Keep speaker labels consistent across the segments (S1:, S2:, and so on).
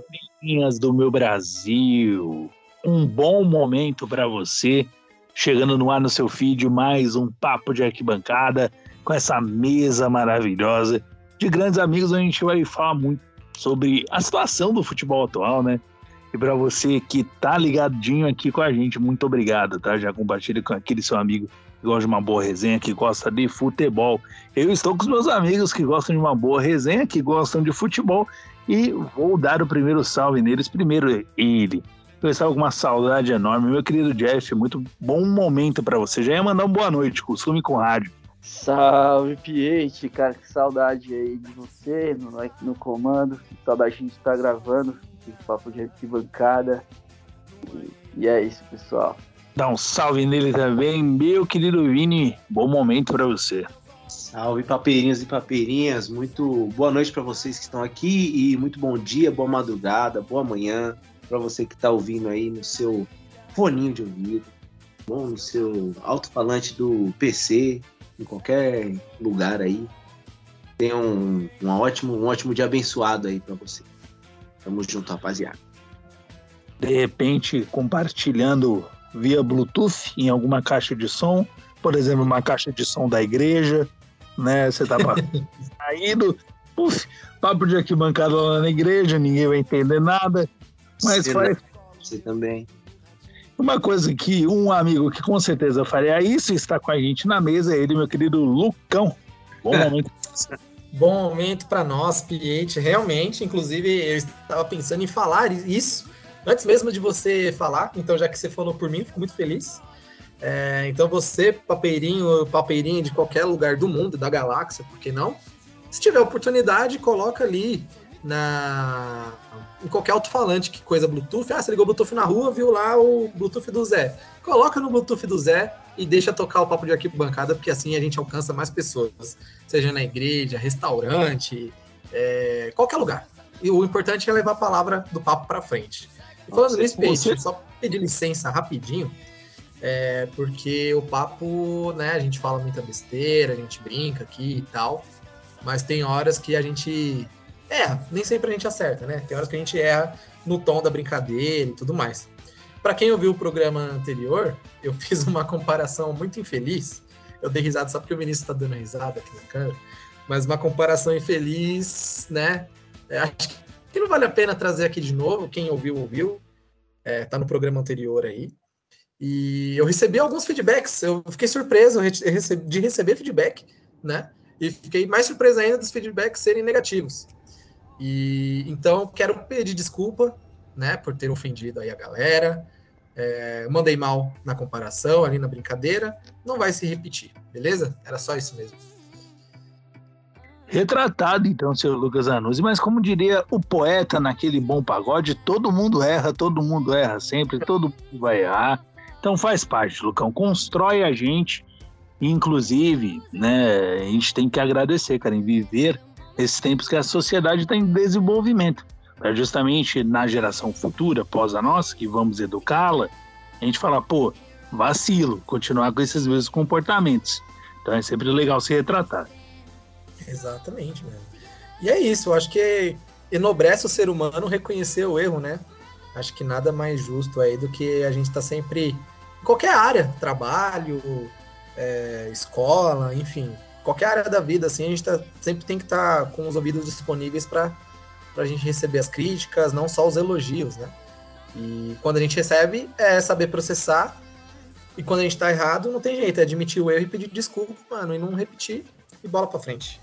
S1: Papeirinhas do meu Brasil. Um bom momento para você. Chegando no ar no seu feed, mais um papo de arquibancada com essa mesa maravilhosa de grandes amigos. A gente vai falar muito sobre a situação do futebol atual, né? E para você que tá ligadinho aqui com a gente, muito obrigado, tá? Já compartilha com aquele seu amigo que gosta de uma boa resenha, que gosta de futebol. Eu estou com os meus amigos que gostam de uma boa resenha, que gostam de futebol, e vou dar o primeiro salve neles. Primeiro, ele. Eu estava com uma saudade enorme. Meu querido Jeff, muito bom momento para você. Já ia mandar uma boa noite, costume com rádio.
S2: Salve, Piete, cara, que saudade aí de você no, no comando. Que saudade de a gente estar tá gravando esse papo de arquibancada. E, e é isso, pessoal.
S1: Dá um salve nele também, meu querido Vini. Bom momento para você.
S3: Salve papeirinhas e papeirinhas, muito boa noite para vocês que estão aqui e muito bom dia, boa madrugada, boa manhã para você que está ouvindo aí no seu foninho de ouvido, bom no seu alto-falante do PC, em qualquer lugar aí. Tenha um, um ótimo, um ótimo dia abençoado aí para você. Tamo junto, rapaziada.
S1: De repente, compartilhando via Bluetooth em alguma caixa de som, por exemplo, uma caixa de som da igreja, né? Você tá saindo, puf, papo de arquibancada lá na igreja, ninguém vai entender nada, mas
S3: você
S1: faz.
S3: Você também.
S1: Uma coisa que um amigo que com certeza faria isso está com a gente na mesa é ele, meu querido Lucão. Bom momento.
S4: Bom momento para nós, cliente. Realmente, inclusive, eu estava pensando em falar isso Antes mesmo de você falar, então já que você falou por mim, fico muito feliz. É, então você, papeirinho, papeirinho de qualquer lugar do mundo, da galáxia, por que não? Se tiver oportunidade, coloca ali na em qualquer alto-falante que coisa Bluetooth. Ah, você ligou o Bluetooth na rua, viu lá o Bluetooth do Zé. Coloca no Bluetooth do Zé e deixa tocar o papo de arquivo bancada, porque assim a gente alcança mais pessoas, seja na igreja, restaurante, é, qualquer lugar. E o importante é levar a palavra do papo para frente. Falando nisso, só pedir licença rapidinho, é, porque o papo, né, a gente fala muita besteira, a gente brinca aqui e tal, mas tem horas que a gente erra, nem sempre a gente acerta, né? Tem horas que a gente erra no tom da brincadeira e tudo mais. Para quem ouviu o programa anterior, eu fiz uma comparação muito infeliz. Eu dei risada só porque o ministro está dando risada aqui na câmera, mas uma comparação infeliz, né? É, acho que não vale a pena trazer aqui de novo. Quem ouviu, ouviu. É, tá no programa anterior aí. E eu recebi alguns feedbacks. Eu fiquei surpreso de receber feedback, né? E fiquei mais surpreso ainda dos feedbacks serem negativos. E então quero pedir desculpa, né, por ter ofendido aí a galera. É, mandei mal na comparação, ali na brincadeira. Não vai se repetir, beleza? Era só isso mesmo.
S1: Retratado, então, seu Lucas Anuzzi, mas como diria o poeta naquele bom pagode, todo mundo erra, todo mundo erra sempre, todo mundo vai errar. Então faz parte, Lucão, constrói a gente, inclusive, né, a gente tem que agradecer, cara, em viver esses tempos que a sociedade está em desenvolvimento, para justamente na geração futura, após a nossa, que vamos educá-la, a gente falar, pô, vacilo, continuar com esses mesmos comportamentos. Então é sempre legal se retratar.
S4: Exatamente, mano. E é isso, eu acho que enobrece o ser humano reconhecer o erro, né? Acho que nada mais justo aí do que a gente tá sempre em qualquer área, trabalho, é, escola, enfim, qualquer área da vida, assim, a gente tá, sempre tem que estar tá com os ouvidos disponíveis para a gente receber as críticas, não só os elogios, né? E quando a gente recebe, é saber processar. E quando a gente tá errado, não tem jeito, é admitir o erro e pedir desculpa, mano, e não repetir e bola para frente.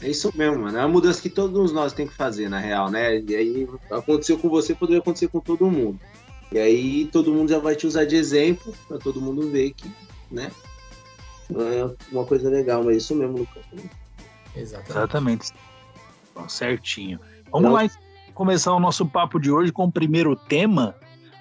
S3: É isso mesmo, mano. É uma mudança que todos nós temos que fazer, na real, né? E aí aconteceu com você, poderia acontecer com todo mundo. E aí todo mundo já vai te usar de exemplo para todo mundo ver que, né? É uma coisa legal, mas é isso mesmo, Lucas.
S1: Exatamente. Exatamente. Bom, certinho. Vamos Não. lá começar o nosso papo de hoje com o primeiro tema,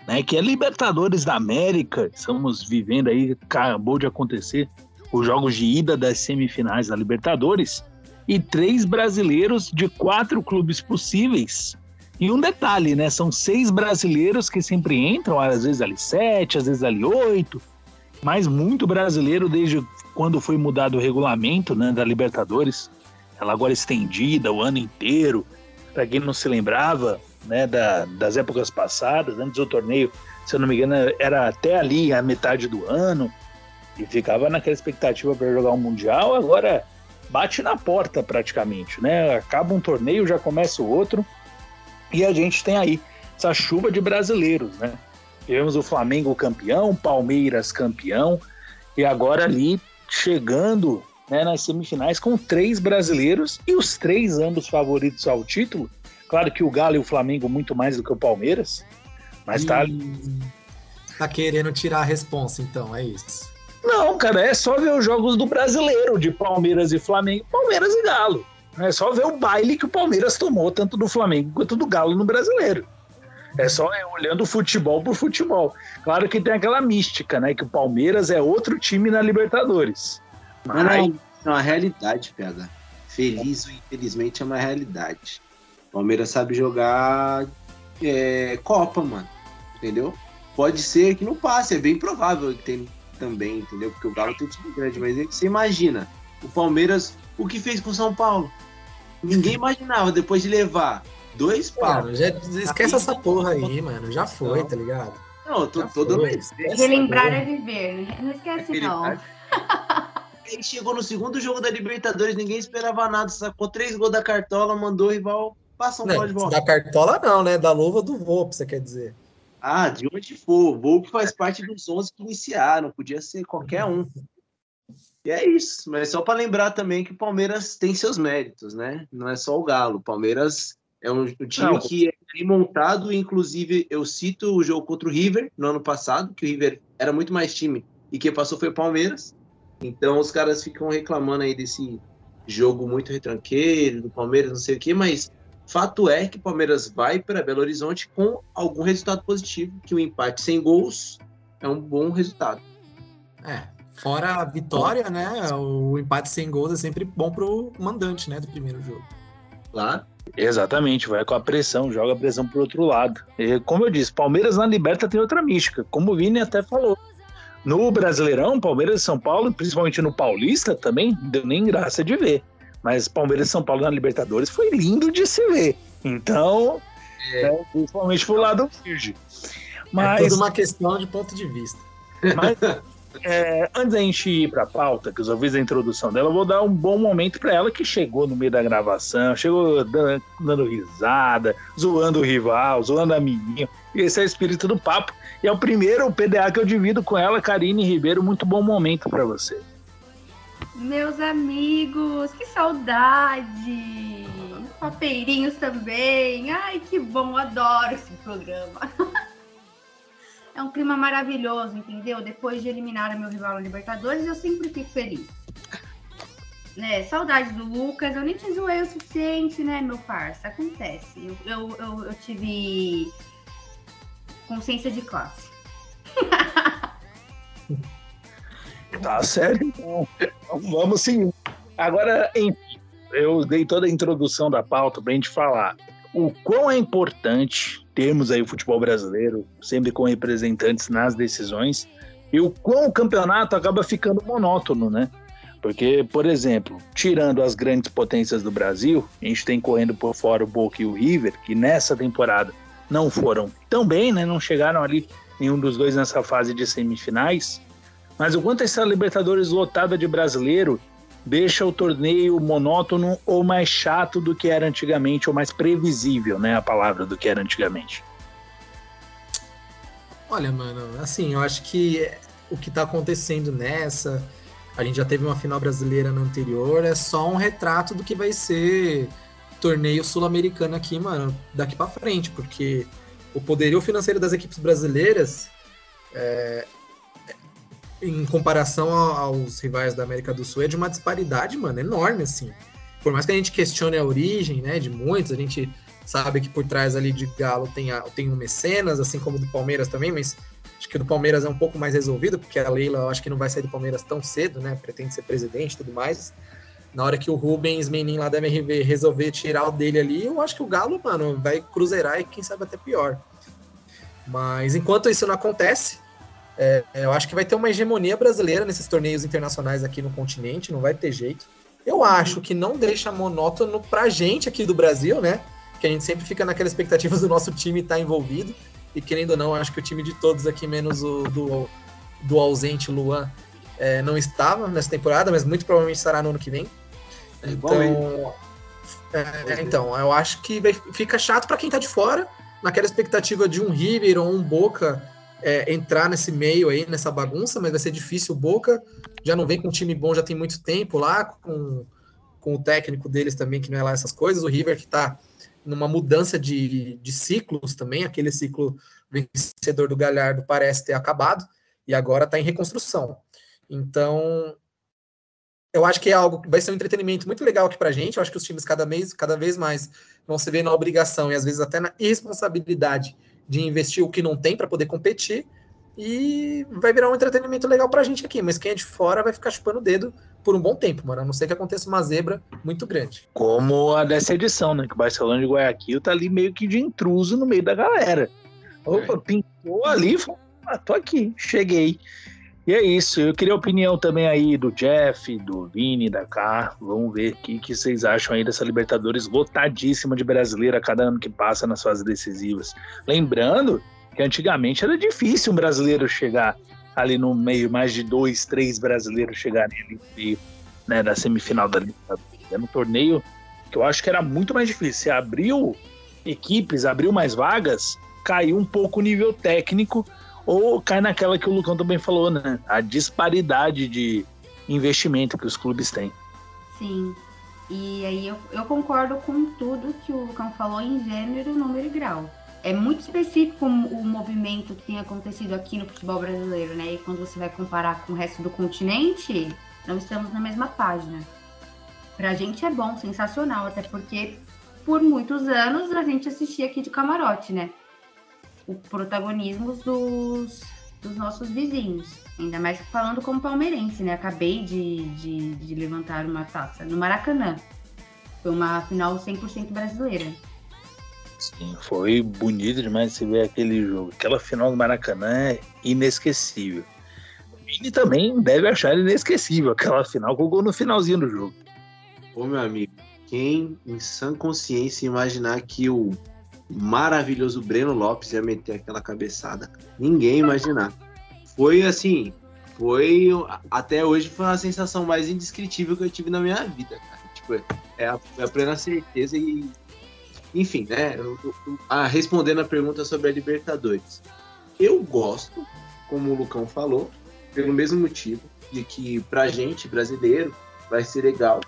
S1: né? Que é Libertadores da América. Estamos vivendo aí, acabou de acontecer os jogos de ida das semifinais da Libertadores e três brasileiros de quatro clubes possíveis. E um detalhe, né? São seis brasileiros que sempre entram, às vezes ali sete, às vezes ali oito, mas muito brasileiro desde quando foi mudado o regulamento né, da Libertadores. Ela agora é estendida o ano inteiro. para quem não se lembrava, né, da, das épocas passadas, antes do torneio, se eu não me engano, era até ali a metade do ano, e ficava naquela expectativa para jogar um Mundial, agora bate na porta praticamente, né? Acaba um torneio, já começa o outro, e a gente tem aí essa chuva de brasileiros, né? Tivemos o Flamengo campeão, Palmeiras campeão, e agora ali chegando né, nas semifinais com três brasileiros e os três ambos favoritos ao título. Claro que o Galo e o Flamengo muito mais do que o Palmeiras, mas e... tá
S4: Tá querendo tirar a responsa, então, é isso.
S1: Não, cara, é só ver os jogos do brasileiro, de Palmeiras e Flamengo, Palmeiras e Galo. É só ver o baile que o Palmeiras tomou, tanto do Flamengo quanto do Galo no brasileiro. É só é, olhando futebol por futebol. Claro que tem aquela mística, né? Que o Palmeiras é outro time na Libertadores.
S3: Mas não, é uma realidade, pega. Feliz ou infelizmente é uma realidade. O Palmeiras sabe jogar é, Copa, mano. Entendeu? Pode ser que não passe, é bem provável que tem também, entendeu? Porque o Galo tem um time grande, mas você imagina, o Palmeiras, o que fez com o São Paulo? Ninguém imaginava, depois de levar Dois pau.
S4: já esquece essa porra aí, mano. Já foi, não. tá ligado?
S3: Não, eu tô, já tô dando exemplo.
S5: Relembrar é viver, né? Não esquece, não.
S3: Ele chegou no segundo jogo da Libertadores, ninguém esperava nada, sacou três gols da cartola, mandou o rival passar um
S4: pau de volta. Da cartola não, né? Da luva do Volpe, você quer dizer.
S3: Ah, de onde for. O Volpe faz parte dos 11 que iniciaram, podia ser qualquer um. E é isso, mas só para lembrar também que o Palmeiras tem seus méritos, né? Não é só o Galo. O Palmeiras é um, um time Não. que é bem montado, inclusive eu cito o jogo contra o River no ano passado, que o River era muito mais time e quem passou foi o Palmeiras. Então os caras ficam reclamando aí desse jogo muito retranqueiro, do Palmeiras, não sei o quê, mas fato é que o Palmeiras vai para Belo Horizonte com algum resultado positivo, que o empate sem gols é um bom resultado.
S4: É, fora a vitória, né? O empate sem gols é sempre bom pro mandante, né, do primeiro jogo.
S3: Claro.
S1: Exatamente, vai com a pressão, joga a pressão pro outro lado. E, como eu disse, Palmeiras na Liberta tem outra mística, como o Vini até falou. No Brasileirão, Palmeiras e São Paulo, principalmente no Paulista também, deu nem graça de ver. Mas Palmeiras e São Paulo na Libertadores foi lindo de se ver. Então, é. Né, principalmente pro lado virgem.
S4: Mas, é tudo uma questão de ponto de vista.
S1: Mas é, antes da gente ir para a pauta, que eu já fiz a introdução dela, eu vou dar um bom momento para ela que chegou no meio da gravação, chegou dando, dando, risada, zoando o rival, zoando a amiguinho. Esse é o espírito do papo. E é o primeiro PDA que eu divido com ela, Karine Ribeiro. Muito bom momento para você.
S5: Meus amigos, que saudade! Papeirinhos também. Ai, que bom, adoro esse programa. é um clima maravilhoso, entendeu? Depois de eliminar o meu rival na Libertadores, eu sempre fico feliz. Né, saudades do Lucas, eu nem te zoei o suficiente, né, meu parça? Acontece. Eu, eu, eu, eu tive consciência de classe.
S1: tá certo, então. então. Vamos sim. Agora, enfim, eu dei toda a introdução da pauta pra gente falar o quão é importante termos aí o futebol brasileiro sempre com representantes nas decisões e o quão o campeonato acaba ficando monótono, né? Porque, por exemplo, tirando as grandes potências do Brasil, a gente tem correndo por fora o Boca e o River, que nessa temporada não foram tão bem, né? Não chegaram ali nenhum dos dois nessa fase de semifinais. Mas o quanto essa Libertadores lotada de brasileiro deixa o torneio monótono ou mais chato do que era antigamente, ou mais previsível, né? A palavra do que era antigamente.
S4: Olha, mano, assim, eu acho que o que tá acontecendo nessa, a gente já teve uma final brasileira na anterior, é só um retrato do que vai ser torneio sul-americano aqui, mano, daqui para frente, porque o poderio financeiro das equipes brasileiras é, em comparação aos rivais da América do Sul, é de uma disparidade, mano, enorme, assim. Por mais que a gente questione a origem, né, de muitos, a gente sabe que por trás ali de Galo tem, a, tem o Mecenas, assim como do Palmeiras também, mas acho que o do Palmeiras é um pouco mais resolvido, porque a Leila eu acho que não vai sair do Palmeiras tão cedo, né, pretende ser presidente e tudo mais. Na hora que o Rubens Menin lá da MRV resolver tirar o dele ali, eu acho que o Galo, mano, vai cruzeirar e quem sabe até pior. Mas enquanto isso não acontece, é, eu acho que vai ter uma hegemonia brasileira nesses torneios internacionais aqui no continente, não vai ter jeito. Eu acho que não deixa monótono pra gente aqui do Brasil, né? porque a gente sempre fica naquela expectativa do nosso time estar tá envolvido. E querendo ou não, acho que o time de todos aqui, menos o do, do ausente Luan, é, não estava nessa temporada, mas muito provavelmente estará no ano que vem. É então, é, então eu acho que vai, fica chato para quem está de fora, naquela expectativa de um River ou um Boca é, entrar nesse meio aí, nessa bagunça, mas vai ser difícil. O Boca já não vem com um time bom, já tem muito tempo lá, com, com o técnico deles também, que não é lá essas coisas. O River que está numa mudança de, de ciclos também, aquele ciclo vencedor do Galhardo parece ter acabado e agora está em reconstrução. Então, eu acho que é algo que vai ser um entretenimento muito legal aqui para gente. Eu acho que os times cada vez, cada vez mais vão se ver na obrigação e às vezes até na irresponsabilidade de investir o que não tem para poder competir. E vai virar um entretenimento legal para a gente aqui. Mas quem é de fora vai ficar chupando o dedo por um bom tempo, mano. A não ser que aconteça uma zebra muito grande.
S1: Como a dessa edição, né? Que o Barcelona de Guayaquil tá ali meio que de intruso no meio da galera. Opa, é. pintou ali, falou, ah, tô aqui, cheguei. E é isso, eu queria a opinião também aí do Jeff, do Vini, da Car. Vamos ver o que, que vocês acham aí dessa Libertadores lotadíssima de brasileiro a cada ano que passa nas fases decisivas. Lembrando que antigamente era difícil um brasileiro chegar ali no meio, mais de dois, três brasileiros chegarem ali no meio né, da semifinal da Libertadores. Era um torneio que eu acho que era muito mais difícil. Você abriu equipes, abriu mais vagas, caiu um pouco o nível técnico ou cai naquela que o Lucão também falou, né? A disparidade de investimento que os clubes têm.
S5: Sim. E aí eu, eu concordo com tudo que o Lucão falou em gênero, número e grau. É muito específico o movimento que tem acontecido aqui no futebol brasileiro, né? E quando você vai comparar com o resto do continente, não estamos na mesma página. Pra gente é bom, sensacional, até porque por muitos anos a gente assistia aqui de camarote, né? O protagonismo dos, dos nossos vizinhos. Ainda mais falando como palmeirense, né? Acabei de, de, de levantar uma taça no Maracanã. Foi uma final 100% brasileira.
S1: Sim, foi bonito demais você ver aquele jogo. Aquela final do Maracanã é inesquecível. O Vini também deve achar inesquecível aquela final com o gol no finalzinho do jogo.
S3: Ô meu amigo, quem em sã consciência imaginar que o maravilhoso Breno Lopes ia meter aquela cabeçada. Ninguém imaginar. Foi assim, foi até hoje foi uma sensação mais indescritível que eu tive na minha vida, cara. Tipo, é a, é a plena certeza e enfim, né? A, respondendo a pergunta sobre a Libertadores. Eu gosto, como o Lucão falou, pelo mesmo motivo de que pra gente brasileiro vai ser legal.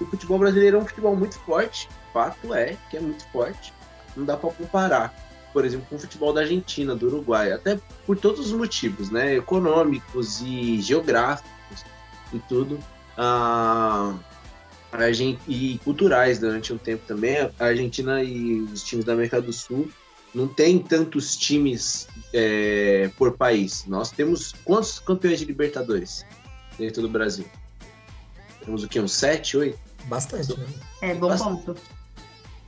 S3: O futebol brasileiro é um futebol muito forte, fato é que é muito forte não dá para comparar, por exemplo, com o futebol da Argentina, do Uruguai, até por todos os motivos, né, econômicos e geográficos e tudo, ah, e culturais durante um tempo também. A Argentina e os times da América do Sul não tem tantos times é, por país. Nós temos quantos campeões de Libertadores dentro do Brasil? Temos o que? Uns sete, oito?
S4: Bastante, né?
S5: É, bom Bastante. ponto.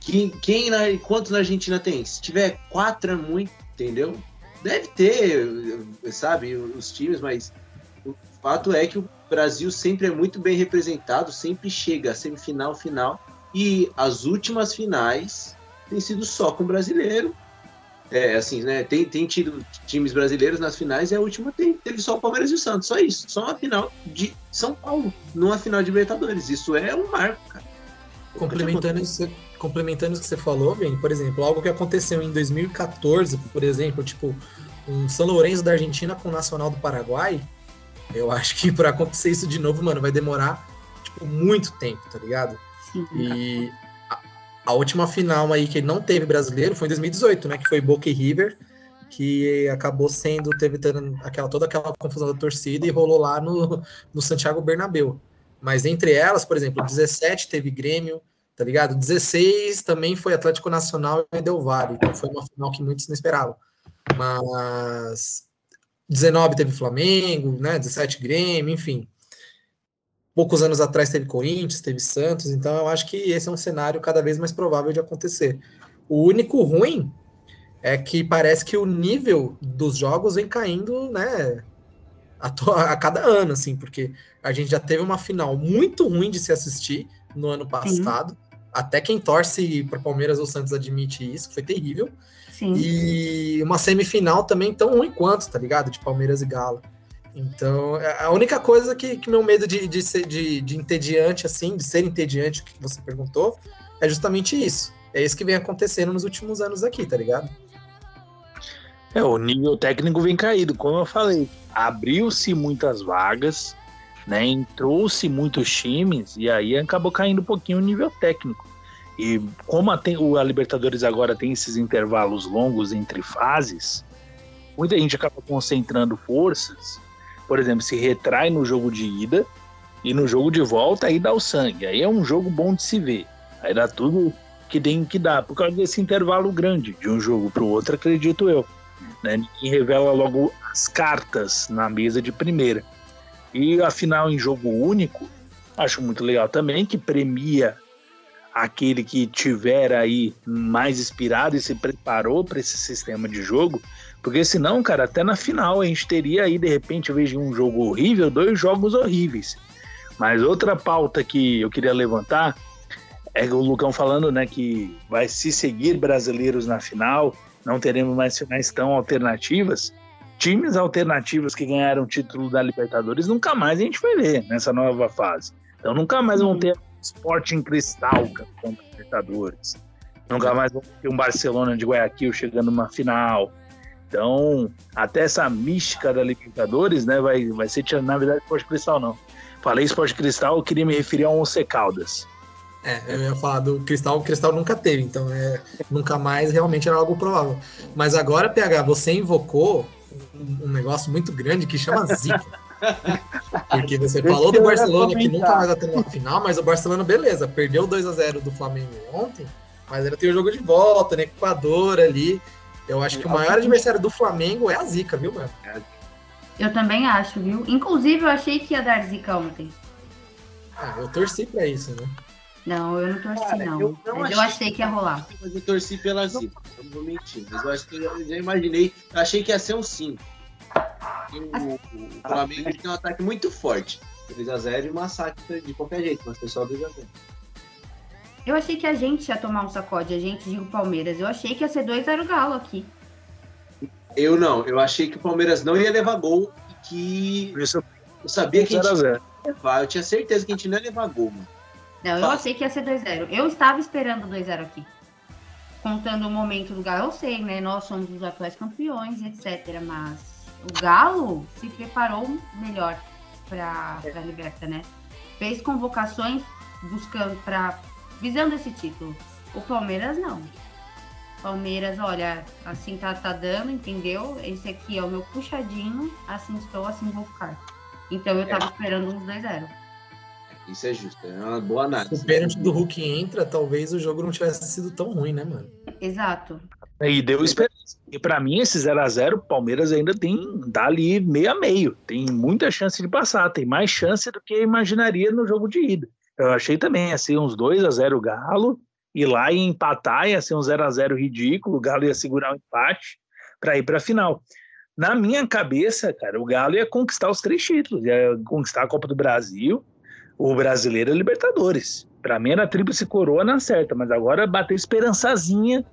S3: Quem, quem na, quanto na Argentina tem? Se tiver quatro é muito, entendeu? Deve ter, sabe, os times, mas o fato é que o Brasil sempre é muito bem representado, sempre chega semifinal, final, e as últimas finais têm sido só com brasileiro. É, assim, né? Tem, tem tido times brasileiros nas finais e a última tem, teve só o Palmeiras e o Santos, só isso. Só uma final de São Paulo, numa final de Libertadores. Isso é um marco, cara.
S4: Complementando isso, complementando o que você falou, Vini, por exemplo, algo que aconteceu em 2014, por exemplo, tipo, um São Lourenço da Argentina com o Nacional do Paraguai, eu acho que para acontecer isso de novo, mano, vai demorar, tipo, muito tempo, tá ligado? Sim. E a, a, última final aí que não teve brasileiro foi em 2018, né, que foi Boca e River, que acabou sendo, teve aquela, toda aquela confusão da torcida e rolou lá no, no Santiago Bernabéu. Mas entre elas, por exemplo, 17 teve Grêmio, tá ligado? 16 também foi Atlético Nacional e Del Valle, então foi uma final que muitos não esperavam. Mas 19 teve Flamengo, né? 17 Grêmio, enfim. Poucos anos atrás teve Corinthians, teve Santos, então eu acho que esse é um cenário cada vez mais provável de acontecer. O único ruim é que parece que o nível dos jogos vem caindo, né? A, a cada ano, assim, porque a gente já teve uma final muito ruim de se assistir no ano passado. Sim Até quem torce para Palmeiras ou Santos admite isso, foi terrível.
S5: Sim.
S4: E uma semifinal também tão ruim quanto, tá ligado? De Palmeiras e Galo. Então, é a única coisa que, que meu medo de, de ser de, de entediante, assim, de ser entediante, que você perguntou, é justamente isso. É isso que vem acontecendo nos últimos anos aqui, tá ligado?
S1: É, o nível técnico vem caído, como eu falei. Abriu-se muitas vagas, né? Entrou-se muitos times e aí acabou caindo um pouquinho o nível técnico. E como a, tem, a Libertadores agora tem esses intervalos longos entre fases, muita gente acaba concentrando forças. Por exemplo, se retrai no jogo de ida e no jogo de volta aí dá o sangue. Aí é um jogo bom de se ver. Aí dá tudo que tem que dar, por causa desse intervalo grande de um jogo para o outro, acredito eu. Né? Ninguém revela logo as cartas na mesa de primeira. E a final em jogo único, acho muito legal também, que premia aquele que tiver aí mais inspirado e se preparou para esse sistema de jogo, porque senão, cara, até na final a gente teria aí de repente, eu vejo um jogo horrível, dois jogos horríveis. Mas outra pauta que eu queria levantar é o Lucão falando, né, que vai se seguir brasileiros na final, não teremos mais finais tão alternativas. Times alternativos que ganharam o título da Libertadores nunca mais a gente vai ver nessa nova fase. Então nunca mais vão ter Sporting Cristal contra Libertadores. Nunca mais vão ter um Barcelona de Guayaquil chegando numa final. Então, até essa mística da Libertadores, né, vai, vai ser, na verdade, Esporte Cristal não. Falei Esporte Cristal, eu queria me referir ao Once Caldas.
S4: É, eu ia falar do Cristal, o Cristal nunca teve, então é, nunca mais realmente era algo provável. Mas agora, PH, você invocou um, um negócio muito grande que chama zica. Porque você falou do Barcelona que nunca mais vai ter uma final, mas o Barcelona, beleza, perdeu 2 a 0 do Flamengo ontem, mas ainda tem o jogo de volta, né? Equador ali. Eu acho que o maior adversário do Flamengo é a zica, viu, mano?
S5: Eu também acho, viu? Inclusive, eu achei que ia dar zica ontem.
S4: Ah, eu torci pra isso, né?
S5: Não, eu não torci,
S3: Cara,
S5: não.
S3: eu não
S5: Mas eu
S3: achei
S5: achei que ia rolar.
S3: Mas eu torci pela zica, eu não vou mentir. Mas eu acho que eu já imaginei, eu achei que ia ser um 5. O, o Flamengo tem um ataque muito forte. 3x0 e massacre de qualquer jeito, mas pessoal 2x0.
S5: Eu achei que a gente ia tomar um sacode, a gente, digo Palmeiras. Eu achei que ia ser 2x0 Galo aqui.
S3: Eu não, eu achei que o Palmeiras não ia levar gol e que
S1: isso
S3: eu sabia que a gente
S1: 0
S3: ia levar. Eu tinha certeza que a gente não ia levar gol, mano.
S5: Não, eu achei que ia ser 2x0. Eu estava esperando 2x0 aqui. Contando o momento do Galo, eu sei, né? Nós somos os atuais campeões, etc. Mas o Galo se preparou melhor para a Liberta, né? Fez convocações buscando para visando esse título. O Palmeiras não. Palmeiras, olha, assim tá, tá dando, entendeu? Esse aqui é o meu puxadinho, assim estou, assim vou ficar. Então eu tava esperando uns 2-0.
S3: Isso é justo, é uma boa
S4: Se
S3: análise.
S4: o pênalti do Hulk entra, talvez o jogo não tivesse sido tão ruim, né, mano?
S5: Exato.
S1: E deu esperança. E pra mim, esse 0x0, o Palmeiras ainda tem, dá ali meio a meio. Tem muita chance de passar, tem mais chance do que eu imaginaria no jogo de ida. Eu achei também, ia ser uns 2x0 o Galo, ir lá e empatar, ia ser um 0x0 ridículo, o Galo ia segurar o empate para ir pra final. Na minha cabeça, cara, o Galo ia conquistar os três títulos, ia conquistar a Copa do Brasil, o Brasileiro a Libertadores. Pra mim era tríplice coroa na certa, mas agora bateu esperançazinha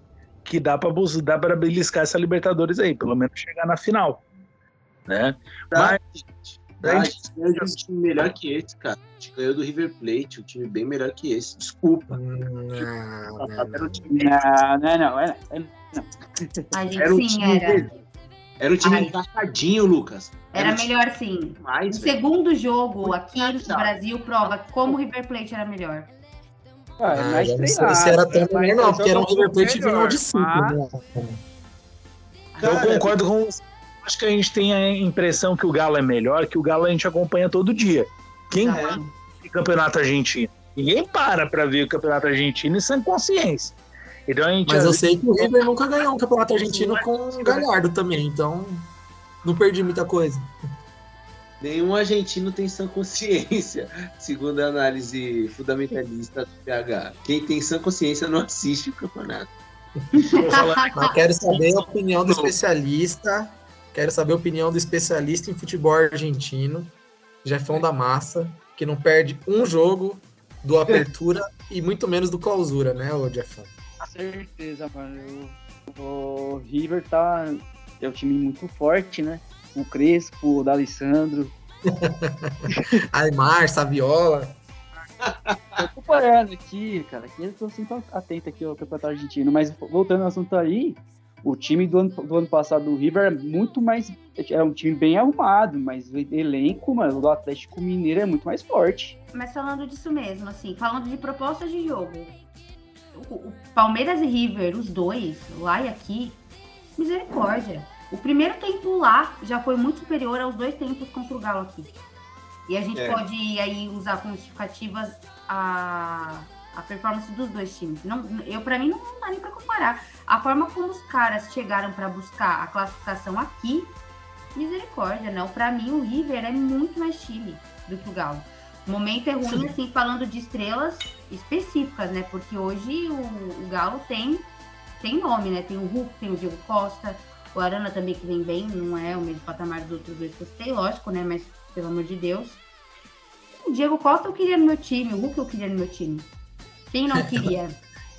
S1: que dá pra, bus- dá pra beliscar essa Libertadores aí, pelo menos chegar na final. Né?
S3: Tá,
S1: Mas-.
S3: Tá, a gente ganhou de um time melhor que esse, cara. A gente ganhou do River Plate, um time bem melhor que esse. Desculpa.
S4: Hum, Não, não,
S3: Era um
S4: não.
S3: time,
S2: Não, não, não. É, é,
S5: A gente
S3: era um
S5: sim
S3: time,
S5: era.
S3: Era um time
S5: Ai.
S3: encaixadinho, Lucas.
S5: Era
S3: time
S5: melhor sim. O
S3: demais, velho.
S5: segundo jogo aqui no. Brasil prova como o River Plate era melhor.
S2: ah, é
S4: Ah,
S2: mais
S4: sei
S2: treinado,
S4: se era tão melhor,
S2: Mas
S4: não,
S2: o
S4: porque era um River Plate
S2: melhor,
S4: final de ciclo,
S2: mas-
S4: né?
S1: Eu
S3: Cara,
S1: concordo com você. Acho que a gente tem a impressão que o Galo é melhor, que o Galo a gente acompanha todo dia. Quem o campeonato argentino? Ninguém para para ver o campeonato argentino e sem consciência. Então a gente
S4: Mas eu sei que o River nunca ganhou um campeonato argentino com o Galhardo também, então não perdi muita coisa.
S3: Nenhum argentino tem sã consciência, segundo a análise fundamentalista do PH. Quem tem sã consciência não assiste o campeonato.
S4: Mas quero saber a opinião do especialista. Quero saber a opinião do especialista em futebol argentino, Jefão da Massa, que não perde um jogo do Apertura e muito menos do Clausura, né, o Jeffão?
S2: Com certeza, mano. O, o River tá. É um time muito forte, né? O Crespo, o D'Alessandro.
S4: Aymar, Saviola.
S2: Eu tô parando aqui, cara. Aqui eu tô sempre atento aqui ao campeonato argentino. Mas voltando ao assunto aí, o time do ano, do ano passado do River é muito mais. É um time bem arrumado, mas o elenco, mano, do Atlético Mineiro é muito mais forte.
S5: Mas falando disso mesmo, assim, falando de propostas de jogo, o, o Palmeiras e River, os dois, lá e aqui, misericórdia. O primeiro tempo lá já foi muito superior aos dois tempos contra o Galo aqui. E a gente é. pode aí usar como justificativas a, a performance dos dois times. Não, eu para mim não dá nem para comparar. A forma como os caras chegaram para buscar a classificação aqui, misericórdia, não. Para mim o River é muito mais time do que o Galo. O momento é ruim, Sim. assim, falando de estrelas específicas, né? Porque hoje o, o, Galo tem, tem nome, né? Tem o Hulk, tem o Diego Costa, o Arana também que vem bem, não é o mesmo patamar dos outros dois que eu citei, lógico, né? Mas pelo amor de Deus. O Diego Costa eu queria no meu time, o Hulk eu queria no meu time. Quem não queria?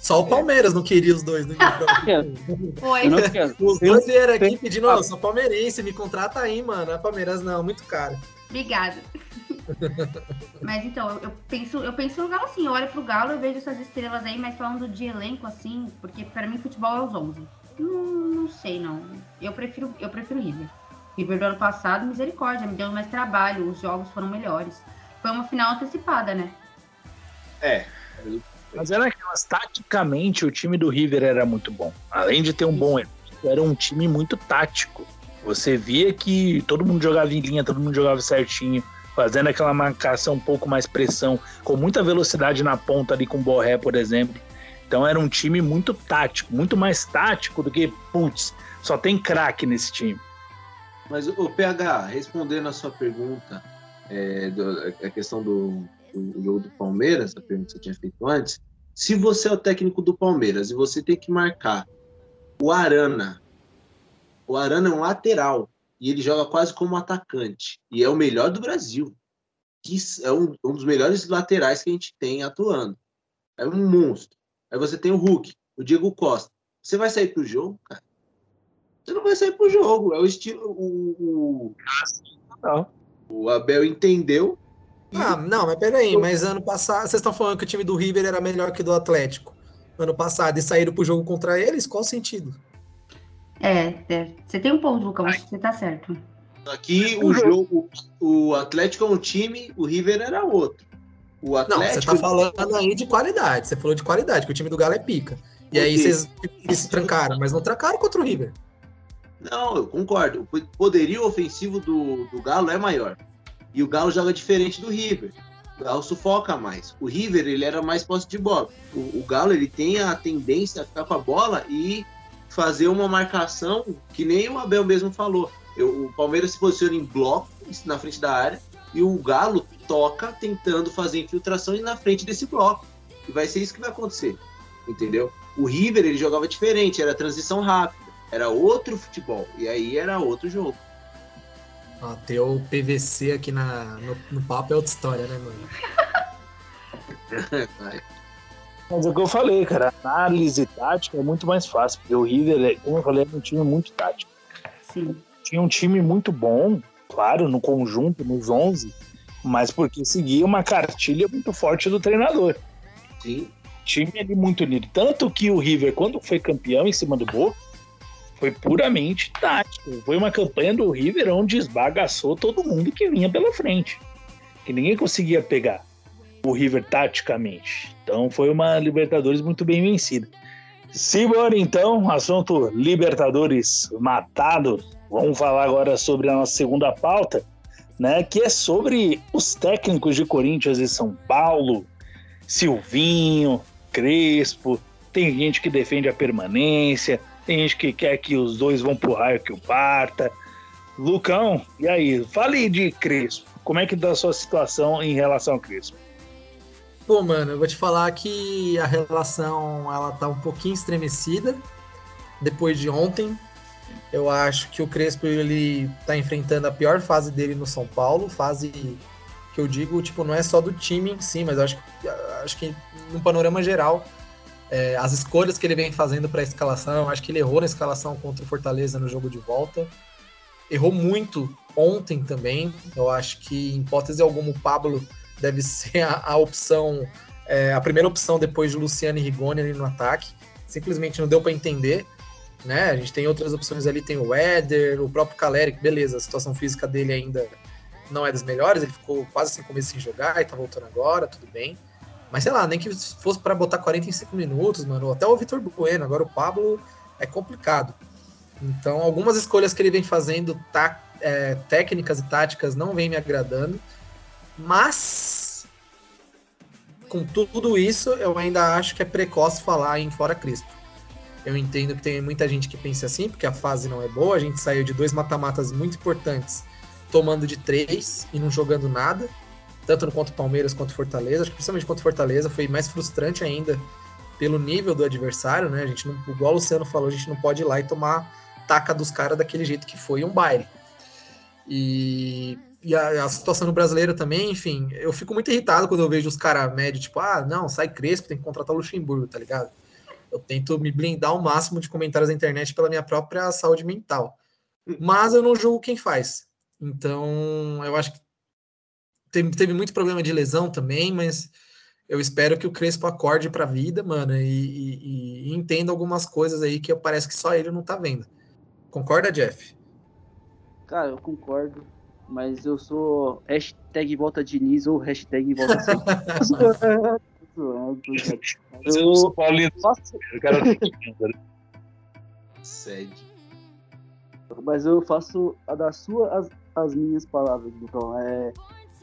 S4: Só o Palmeiras não queria os dois. Né?
S5: Foi.
S4: Os dois vieram aqui pedindo, eu sou palmeirense, me contrata aí, mano. A Palmeiras não, muito caro.
S5: Obrigada. mas então, eu penso, eu penso no Galo assim, eu olho pro Galo, eu vejo essas estrelas aí, mas falando de elenco assim, porque para mim futebol é os 11. Não, não sei não. Eu prefiro, eu prefiro River. River do ano passado, misericórdia, me deu mais trabalho, os jogos foram melhores. Foi uma final antecipada, né?
S3: É.
S1: Mas era aquelas, taticamente, o time do River era muito bom. Além de ter um bom era um time muito tático. Você via que todo mundo jogava em linha, todo mundo jogava certinho, fazendo aquela marcação um pouco mais pressão, com muita velocidade na ponta ali com o Borré, por exemplo. Então era um time muito tático, muito mais tático do que, putz, só tem craque nesse time.
S3: Mas o PH, respondendo a sua pergunta, é, do, a questão do, do jogo do Palmeiras, a pergunta que você tinha feito antes, se você é o técnico do Palmeiras e você tem que marcar o Arana o Arana é um lateral e ele joga quase como atacante. E é o melhor do Brasil. É um, um dos melhores laterais que a gente tem atuando. É um monstro. Aí você tem o Hulk, o Diego Costa. Você vai sair pro jogo, cara? Você não vai sair pro jogo. É o estilo. O, o, o Abel entendeu.
S4: Ah, não, mas peraí, mas ano passado. Vocês estão falando que o time do River era melhor que o do Atlético ano passado e saíram pro jogo contra eles? Qual o sentido?
S5: É, é, você tem um ponto, Lucão, acho que você tá certo.
S3: Aqui o jogo, o Atlético é um time, o River era outro.
S4: O Atlético... Não, você tá falando aí de qualidade, você falou de qualidade, que o time do Galo é pica. E aí vocês se trancaram, mas não trancaram contra o River.
S3: Não, eu concordo. O poderio ofensivo do, do Galo é maior. E o Galo joga diferente do River. O Galo sufoca mais. O River, ele era mais posse de bola. O, o Galo, ele tem a tendência a ficar com a bola e fazer uma marcação que nem o Abel mesmo falou. Eu, o Palmeiras se posiciona em bloco na frente da área e o Galo toca tentando fazer infiltrações na frente desse bloco. E vai ser isso que vai acontecer, entendeu? O River ele jogava diferente, era transição rápida, era outro futebol e aí era outro jogo.
S4: Ah, ter o PVC aqui na, no, no papo é outra história, né, mano?
S1: Mas é o que eu falei, cara. Análise tática é muito mais fácil, porque o River, como eu falei, é um time muito tático.
S5: Sim.
S1: Tinha um time muito bom, claro, no conjunto, nos 11, mas porque seguia uma cartilha muito forte do treinador.
S3: Sim.
S1: Time ali muito unido. Tanto que o River, quando foi campeão em cima do Boca, foi puramente tático. Foi uma campanha do River onde esbagaçou todo mundo que vinha pela frente. Que ninguém conseguia pegar o River taticamente. Então foi uma Libertadores muito bem vencida. Simbora então, assunto Libertadores matado. Vamos falar agora sobre a nossa segunda pauta, né? Que é sobre os técnicos de Corinthians e São Paulo, Silvinho, Crespo. Tem gente que defende a permanência, tem gente que quer que os dois vão pro raio que o parta. Lucão, e aí? Fale de Crespo. Como é que tá a sua situação em relação ao Crespo?
S4: Pô, mano, eu vou te falar que a relação ela tá um pouquinho estremecida depois de ontem. Eu acho que o Crespo ele tá enfrentando a pior fase dele no São Paulo, fase que eu digo, tipo, não é só do time em si, mas acho que acho que no panorama geral, é, as escolhas que ele vem fazendo para a escalação, acho que ele errou na escalação contra o Fortaleza no jogo de volta. Errou muito ontem também. Eu acho que, em hipótese alguma, o Pablo deve ser a, a opção, é, a primeira opção depois de Luciano e Rigoni ali no ataque. Simplesmente não deu para entender. Né? A gente tem outras opções ali, tem o Éder, o próprio Caleri, beleza, a situação física dele ainda não é das melhores, ele ficou quase sem começo sem jogar e tá voltando agora, tudo bem. Mas sei lá, nem que fosse para botar 45 minutos, mano, até o Vitor Bueno, agora o Pablo é complicado. Então, algumas escolhas que ele vem fazendo, tá, é, técnicas e táticas, não vem me agradando. Mas, com tudo isso, eu ainda acho que é precoce falar em fora Crispo. Eu entendo que tem muita gente que pensa assim, porque a fase não é boa. A gente saiu de dois mata-matas muito importantes, tomando de três e não jogando nada tanto no contra o Palmeiras quanto Fortaleza. Acho que principalmente contra o Fortaleza foi mais frustrante ainda pelo nível do adversário, né? A gente não, igual o Luciano falou, a gente não pode ir lá e tomar taca dos caras daquele jeito que foi um baile. E, e a, a, situação no brasileiro também, enfim, eu fico muito irritado quando eu vejo os caras médios, tipo, ah, não, sai Crespo, tem que contratar o Luxemburgo, tá ligado? Eu tento me blindar ao máximo de comentários na internet pela minha própria saúde mental. Mas eu não julgo quem faz. Então, eu acho que teve, teve muito problema de lesão também, mas eu espero que o Crespo acorde para a vida, mano, e, e, e, entenda algumas coisas aí que parece que só ele não tá vendo. Concorda, Jeff?
S2: Cara, eu concordo, mas eu sou hashtag volta Diniz ou hashtag volta
S1: eu, eu sou Paulino. Eu quero
S2: Sede. Mas eu faço a da sua as, as minhas palavras, então é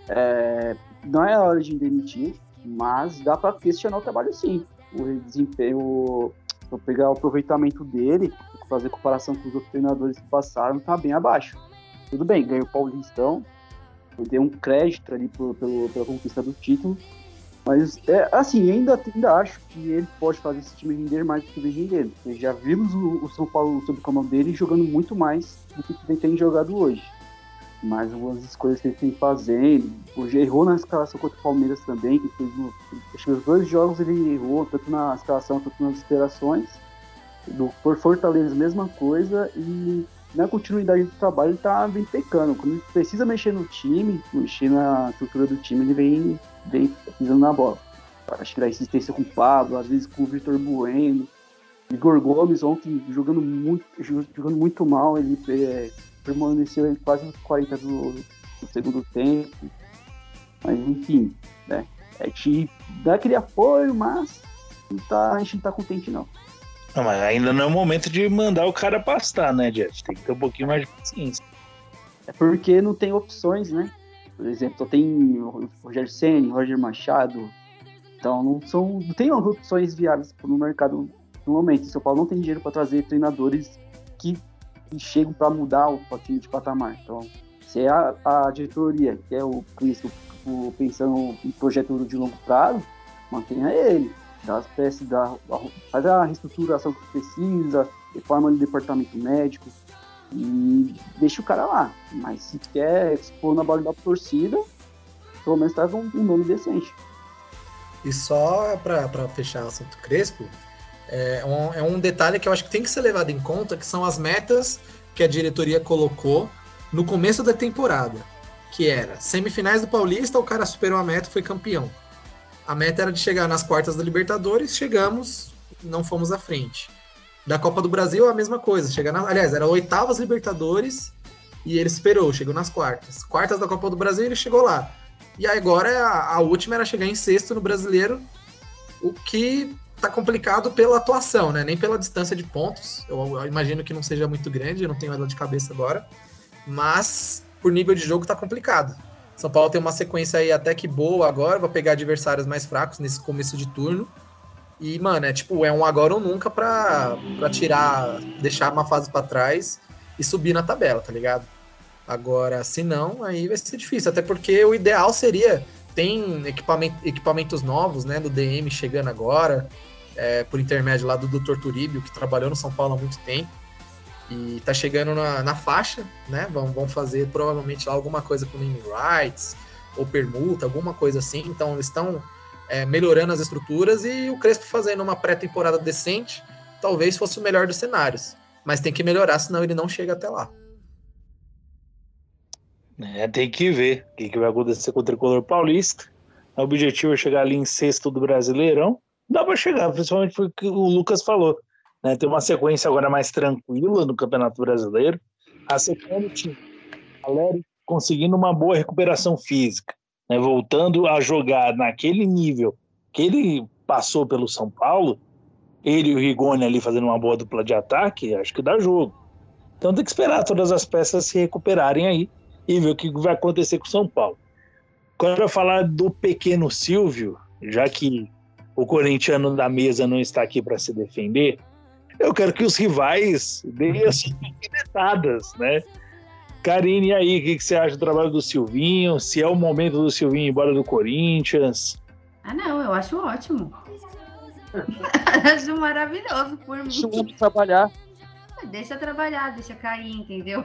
S2: é, não é a hora de demitir, mas dá para questionar o trabalho sim. O desempenho, vou pegar o aproveitamento dele, fazer comparação com os outros treinadores que passaram, tá bem abaixo. Tudo bem, ganhou o Paulistão, deu um crédito ali por, pelo, pela conquista do título, mas é, assim, ainda, ainda acho que ele pode fazer esse time render mais do que vem rendendo. Já vimos o, o São Paulo sob o comando dele jogando muito mais do que ele tem jogado hoje mas algumas escolhas que ele tem fazendo. Hoje errou na escalação contra o Palmeiras também, que fez acho que os dois jogos ele errou, tanto na escalação quanto nas esperações. Do, por Fortaleza, mesma coisa, e na continuidade do trabalho ele tá bem pecando. Quando ele precisa mexer no time, mexer na estrutura do time, ele vem, vem pisando na bola. Acho que dá insistência com o Pablo, às vezes com o Vitor Bueno. Igor Gomes ontem jogando muito, jogando muito mal, ele é, permaneceu em quase nos 40 do, do, segundo tempo. Mas enfim, né? A gente dá aquele apoio, mas não tá, a gente não tá contente não.
S1: Não, mas ainda não é o momento de mandar o cara pastar, né, Jeff? Tem que ter um pouquinho mais de paciência.
S2: É porque não tem opções, né? Por exemplo, só tem Roger Senna, Roger Machado. Então não são. Não tem opções viáveis no mercado no momento. São Paulo não tem dinheiro para trazer treinadores que chegam para mudar o time de patamar. Então, se é a, a diretoria, que é o Cristo pensando em projeto de longo prazo, mantenha ele. Dá as peças, dá, faz a reestruturação que precisa, reforma do departamento médico e deixa o cara lá. Mas se quer expor na bola da torcida, pelo menos traz um, um nome decente.
S4: E só para fechar o assunto Crespo, é um, é um detalhe que eu acho que tem que ser levado em conta, que são as metas que a diretoria colocou no começo da temporada, que era semifinais do Paulista, o cara superou a meta, foi campeão. A meta era de chegar nas quartas da Libertadores, chegamos, não fomos à frente. Da Copa do Brasil, a mesma coisa. Chegar na, aliás, era oitavas Libertadores e ele esperou, chegou nas quartas. Quartas da Copa do Brasil, ele chegou lá. E agora a, a última era chegar em sexto no Brasileiro, o que tá complicado pela atuação, né? Nem pela distância de pontos. Eu, eu, imagino que não seja muito grande, eu não tenho ela de cabeça agora. Mas por nível de jogo tá complicado. São Paulo tem uma sequência aí até que boa agora, vai pegar adversários mais fracos nesse começo de turno. E, mano, é tipo, é um agora ou nunca pra, pra tirar, deixar uma fase para trás e subir na tabela, tá ligado? Agora, se não, aí vai ser difícil. Até porque o ideal seria tem equipamento, equipamentos novos, né, do DM chegando agora, é, por intermédio lá do Dr. Turíbio, que trabalhou no São Paulo há muito tempo, e tá chegando na, na faixa, né, vão, vão fazer provavelmente lá alguma coisa com name rights, ou permuta, alguma coisa assim, então eles estão é, melhorando as estruturas e o Crespo fazendo uma pré-temporada decente, talvez fosse o melhor dos cenários. Mas tem que melhorar, senão ele não chega até lá.
S1: É, tem que ver o que, que vai acontecer com o tricolor paulista. O objetivo é chegar ali em sexto do Brasileirão. Dá para chegar, principalmente porque o Lucas falou. Né? Tem uma sequência agora mais tranquila no Campeonato Brasileiro. A sequência time, galera conseguindo uma boa recuperação física, né? voltando a jogar naquele nível que ele passou pelo São Paulo, ele e o Rigoni ali fazendo uma boa dupla de ataque, acho que dá jogo. Então tem que esperar todas as peças se recuperarem aí e ver o que vai acontecer com o São Paulo. Agora falar do pequeno Silvio, já que o corintiano da mesa não está aqui para se defender, eu quero que os rivais deem as suas né? Karine, e aí, o que, que, você acha do trabalho do Silvinho? Se é o momento do Silvinho ir embora do Corinthians?
S5: Ah, não, eu acho ótimo. acho maravilhoso por mim.
S2: Deixa trabalhar.
S5: Deixa trabalhar, deixa cair, entendeu?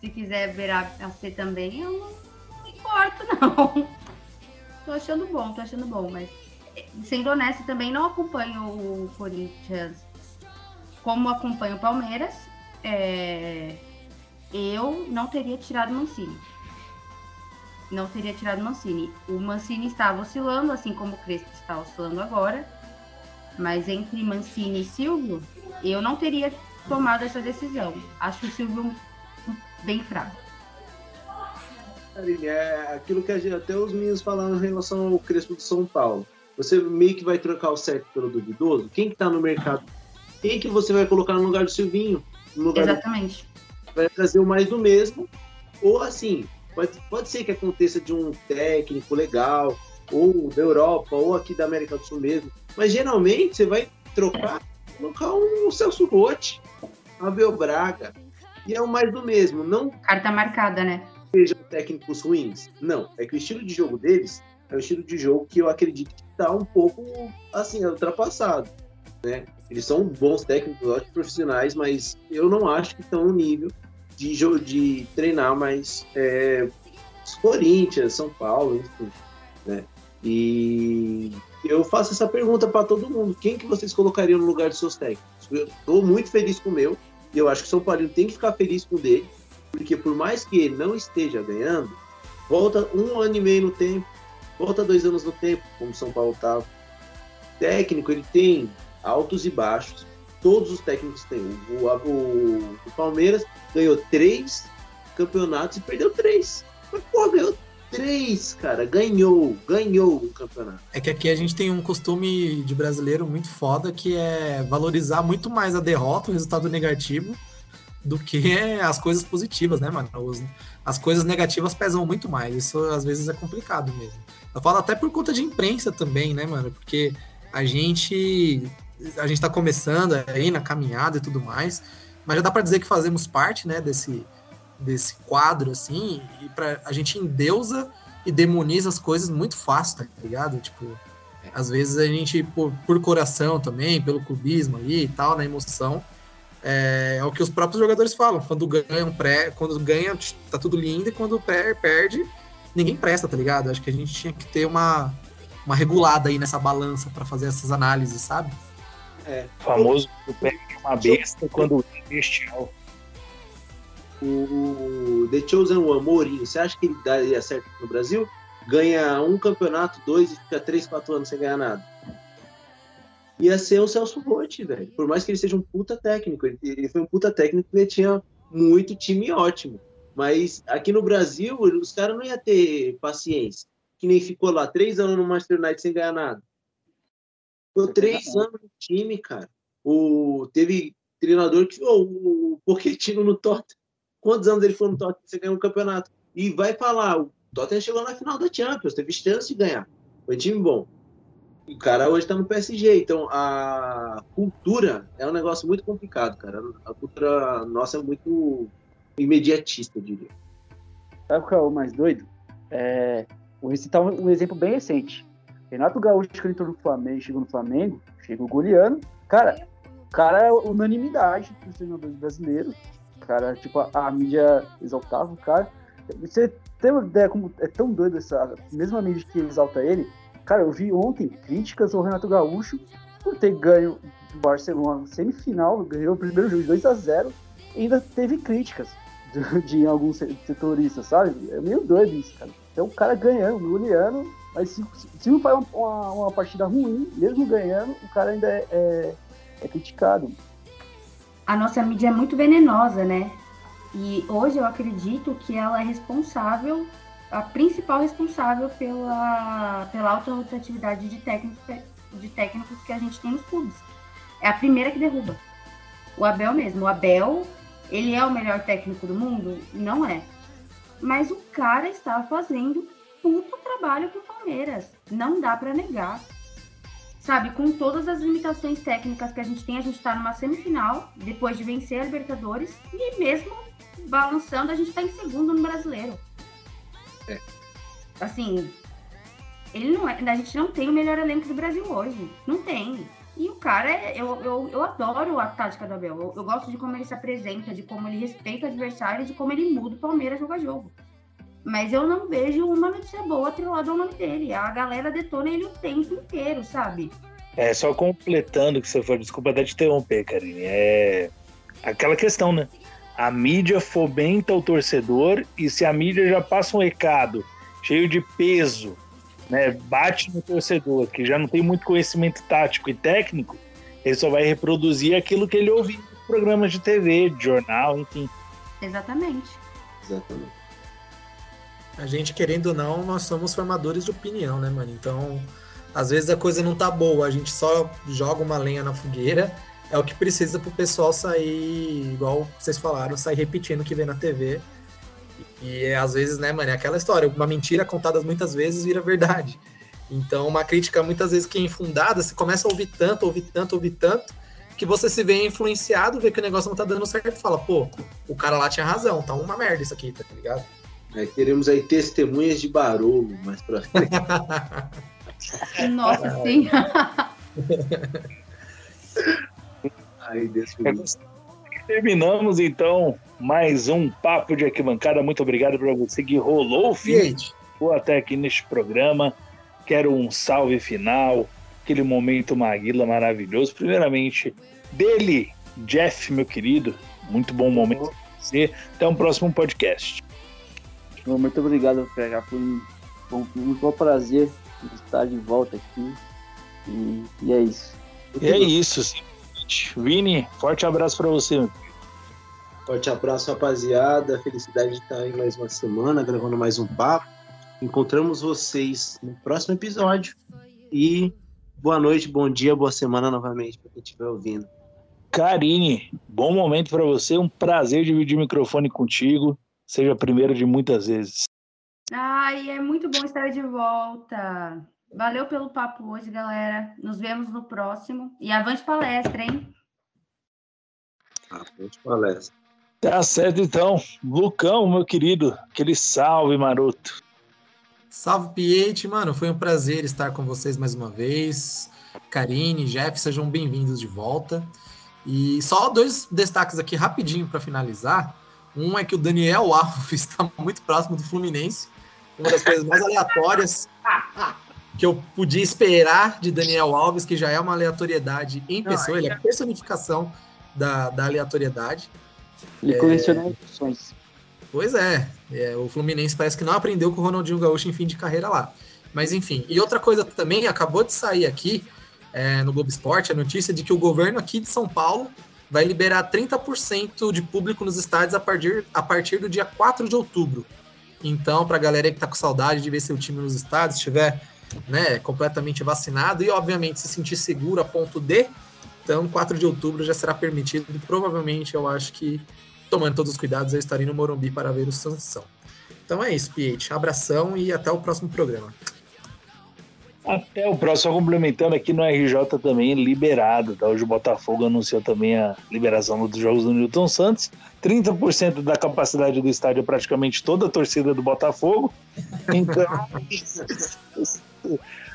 S5: Se quiser virar a ser também, eu não me importo, não. Tô achando bom, tô achando bom, mas sendo honesto, também não acompanho o Corinthians como acompanho o Palmeiras. É... Eu não teria tirado o Mancini. Não teria tirado o Mancini. O Mancini estava oscilando, assim como o Crespo está oscilando agora. Mas entre Mancini e Silvio, eu não teria tomado essa decisão. Acho o Silvio bem fraco.
S3: É aquilo que gente, até os meninos falaram em relação ao Crespo de São Paulo. Você meio que vai trocar o certo pelo duvidoso. Quem que tá no mercado? Quem que você vai colocar no lugar do Silvinho? Lugar
S5: Exatamente.
S3: Do... Vai trazer o mais do mesmo. Ou assim, pode, pode ser que aconteça de um técnico legal, ou da Europa, ou aqui da América do Sul mesmo. Mas geralmente você vai trocar, colocar um Celso Rotti, Abel Braga, e é o mais do mesmo. Não
S5: carta marcada, né?
S3: Sejam técnicos ruins. Não, é que o estilo de jogo deles é o estilo de jogo que eu acredito que está um pouco assim ultrapassado, né? Eles são bons técnicos, ótimos profissionais, mas eu não acho que estão no nível de, de treinar mais é, Corinthians, São Paulo, enfim, né? E eu faço essa pergunta para todo mundo: quem que vocês colocariam no lugar de seus técnicos? Eu estou muito feliz com o meu, e eu acho que o São Paulo tem que ficar feliz com o dele, porque por mais que ele não esteja ganhando, volta um ano e meio no tempo, volta dois anos no tempo, como o São Paulo estava. Técnico, ele tem altos e baixos, todos os técnicos têm. O, o, o Palmeiras ganhou três campeonatos e perdeu três. Mas, pô, ganhou três, cara. Ganhou, ganhou o campeonato.
S4: É que aqui a gente tem um costume de brasileiro muito foda que é valorizar muito mais a derrota, o resultado negativo, do que as coisas positivas, né, mano? Os, as coisas negativas pesam muito mais. Isso às vezes é complicado mesmo. Eu falo até por conta de imprensa também, né, mano? Porque a gente a gente tá começando aí na caminhada e tudo mais, mas já dá para dizer que fazemos parte, né, desse desse quadro, assim, e pra, a gente endeusa e demoniza as coisas muito fácil, tá ligado? Tipo, às vezes a gente, por, por coração também, pelo clubismo ali e tal, na emoção, é, é, o que os próprios jogadores falam. Quando ganham pré, quando ganha, tá tudo lindo, e quando perde, ninguém presta, tá ligado? Acho que a gente tinha que ter uma, uma regulada aí nessa balança para fazer essas análises, sabe?
S1: É. O famoso perde uma besta quando é bestial
S3: o The Chosen One, Mourinho, você acha que ele daria certo no Brasil? Ganha um campeonato, dois e fica três, quatro anos sem ganhar nada. Ia ser o Celso Rotti, velho. Por mais que ele seja um puta técnico. Ele, ele foi um puta técnico ele tinha muito time ótimo. Mas aqui no Brasil, os caras não iam ter paciência. Que nem ficou lá três anos no Manchester United sem ganhar nada. Ficou três anos no time, cara. O, teve treinador que. Oh, o Pochettino no Tottenham Quantos anos ele foi no Tottenham você ganhou um campeonato? E vai falar, o Tottenham chegou na final da Champions, teve chance de ganhar. Foi um time bom. O cara hoje tá no PSG, então a cultura é um negócio muito complicado, cara. A cultura nossa é muito imediatista, eu diria.
S2: Sabe qual é o mais doido? É, vou citar um, um exemplo bem recente. Renato Gaúcho, que entrou no Flamengo, chegou no Flamengo, chegou goleando. Cara, cara é unanimidade dos treinadores brasileiros cara. Tipo, a, a mídia exaltava o cara. Você tem uma ideia como é tão doido essa. Mesmo a mídia que exalta ele, Cara, eu vi ontem críticas ao Renato Gaúcho por ter ganho do Barcelona semifinal, ganhou o primeiro jogo de 2 a 0 ainda teve críticas de, de alguns setoristas, sabe? É meio doido isso, cara. Então o cara ganhando, goleando, mas se, se não faz uma, uma, partida ruim, mesmo ganhando, o cara ainda é, é, é criticado.
S5: A nossa mídia é muito venenosa, né? E hoje eu acredito que ela é responsável, a principal responsável pela, pela alta rotatividade de técnicos, de técnicos que a gente tem nos clubes. É a primeira que derruba. O Abel mesmo. O Abel, ele é o melhor técnico do mundo? Não é. Mas o cara está fazendo puto trabalho pro Palmeiras. Não dá para negar. Sabe, com todas as limitações técnicas que a gente tem, a gente está numa semifinal, depois de vencer a Libertadores, e mesmo balançando, a gente está em segundo no brasileiro. É. Assim, ele não é, a gente não tem o melhor elenco do Brasil hoje. Não tem. E o cara, é, eu, eu, eu adoro a tática do Abel. Eu, eu, gosto de como ele se apresenta, de como ele respeita adversários, de como ele muda o Palmeiras jogo a jogo. Mas eu não vejo uma notícia boa atrelada ao nome dele. A galera detona ele o tempo inteiro, sabe?
S1: É, só completando o que você for, desculpa até te interromper, Karine. É aquela questão, né? A mídia fomenta o torcedor e se a mídia já passa um recado cheio de peso né, bate no torcedor, que já não tem muito conhecimento tático e técnico, ele só vai reproduzir aquilo que ele ouviu em programas de TV, de jornal, enfim.
S5: Exatamente.
S3: Exatamente.
S4: A gente, querendo ou não, nós somos formadores de opinião, né, mano? Então, às vezes a coisa não tá boa, a gente só joga uma lenha na fogueira, é o que precisa pro pessoal sair, igual vocês falaram, sair repetindo o que vê na TV e às vezes, né, mano, é aquela história, uma mentira contada muitas vezes vira verdade. Então, uma crítica muitas vezes que é infundada, você começa a ouvir tanto, ouvir tanto, ouvir tanto, que você se vê influenciado, vê que o negócio não tá dando certo e fala, pô, o cara lá tinha razão, tá uma merda isso aqui, tá ligado?
S3: É, teremos aí testemunhas de barulho mais pra frente.
S5: Nossa, sim.
S1: Ai, Deus Terminamos então mais um papo de arquibancada. Muito obrigado para você que rolou o feed ou até aqui neste programa. Quero um salve final, aquele momento Maguila maravilhoso. Primeiramente, dele, Jeff, meu querido. Muito bom momento para você. Até um próximo podcast.
S2: Muito obrigado, PH. Foi um, um, um bom prazer estar de volta aqui. E, e é isso.
S1: E é isso, sim. Vini, forte abraço para você.
S3: Forte abraço, rapaziada. Felicidade de estar aí mais uma semana, gravando mais um papo. Encontramos vocês no próximo episódio. E boa noite, bom dia, boa semana novamente para quem estiver ouvindo.
S1: Karine, bom momento para você. Um prazer dividir o microfone contigo. Seja a primeira de muitas vezes.
S5: Ai, é muito bom estar de volta. Valeu pelo papo hoje, galera. Nos vemos no próximo. E avante palestra, hein?
S3: Avante palestra.
S1: Tá certo, então. Lucão, meu querido, aquele salve, maroto.
S4: Salve, Piete, mano. Foi um prazer estar com vocês mais uma vez. Karine, Jeff, sejam bem-vindos de volta. E só dois destaques aqui rapidinho para finalizar. Um é que o Daniel Alves está muito próximo do Fluminense. Uma das coisas mais aleatórias que eu podia esperar de Daniel Alves, que já é uma aleatoriedade em pessoa, ele é a personificação da, da aleatoriedade.
S2: Ele é... colecionou opções.
S4: Pois é, é, o Fluminense parece que não aprendeu com o Ronaldinho Gaúcho em fim de carreira lá. Mas enfim, e outra coisa também, acabou de sair aqui é, no Globo Esporte a notícia de que o governo aqui de São Paulo vai liberar 30% de público nos estádios a partir, a partir do dia 4 de outubro. Então, para a galera que está com saudade de ver seu time nos estádios, estiver né, completamente vacinado e, obviamente, se sentir seguro a ponto de. Então, 4 de outubro já será permitido. E provavelmente, eu acho que, tomando todos os cuidados, eu estarei no Morumbi para ver o Sansão. Então é isso, PH. Abração e até o próximo programa.
S1: Até o próximo, só complementando aqui no RJ também, liberado. Tá? Hoje o Botafogo anunciou também a liberação dos jogos do Newton Santos. 30% da capacidade do estádio é praticamente toda a torcida do Botafogo. Então,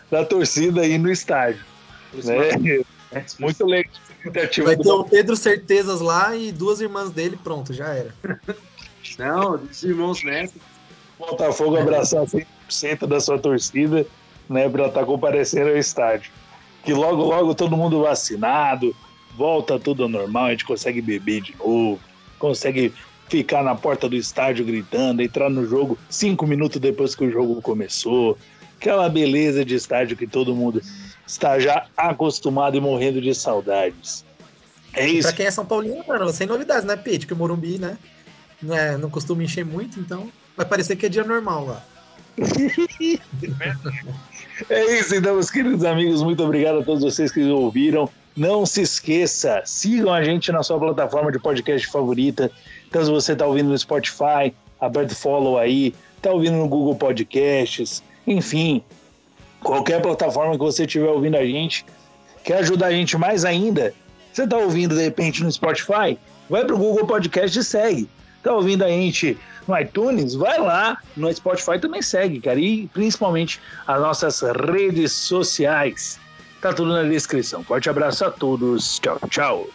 S1: da torcida aí no estádio. Né? Muito legal.
S4: Vai ter o Pedro Certezas lá e duas irmãs dele, pronto, já era.
S3: Não, dos irmãos Neto.
S1: Botafogo abraçar 100% da sua torcida né, para estar tá comparecendo ao estádio. Que logo, logo todo mundo vacinado, volta tudo ao normal, a gente consegue beber de novo, consegue ficar na porta do estádio gritando, entrar no jogo cinco minutos depois que o jogo começou. Aquela beleza de estádio que todo mundo está já acostumado e morrendo de saudades.
S4: É isso. Pra quem é São Paulino, mano, sem novidades, né, Pete? Que o Morumbi, né? Não, é, não costuma encher muito, então vai parecer que é dia normal lá.
S1: É isso, então, meus queridos amigos. Muito obrigado a todos vocês que ouviram. Não se esqueça, sigam a gente na sua plataforma de podcast favorita. Então, se você está ouvindo no Spotify, aperta follow aí. Está ouvindo no Google Podcasts, enfim, qualquer plataforma que você estiver ouvindo a gente, quer ajudar a gente mais ainda, você está ouvindo de repente no Spotify, vai para o Google Podcast e segue. Está ouvindo a gente no iTunes, vai lá. No Spotify também segue, cara. E principalmente as nossas redes sociais. Tá tudo na descrição. Forte abraço a todos. Tchau, tchau.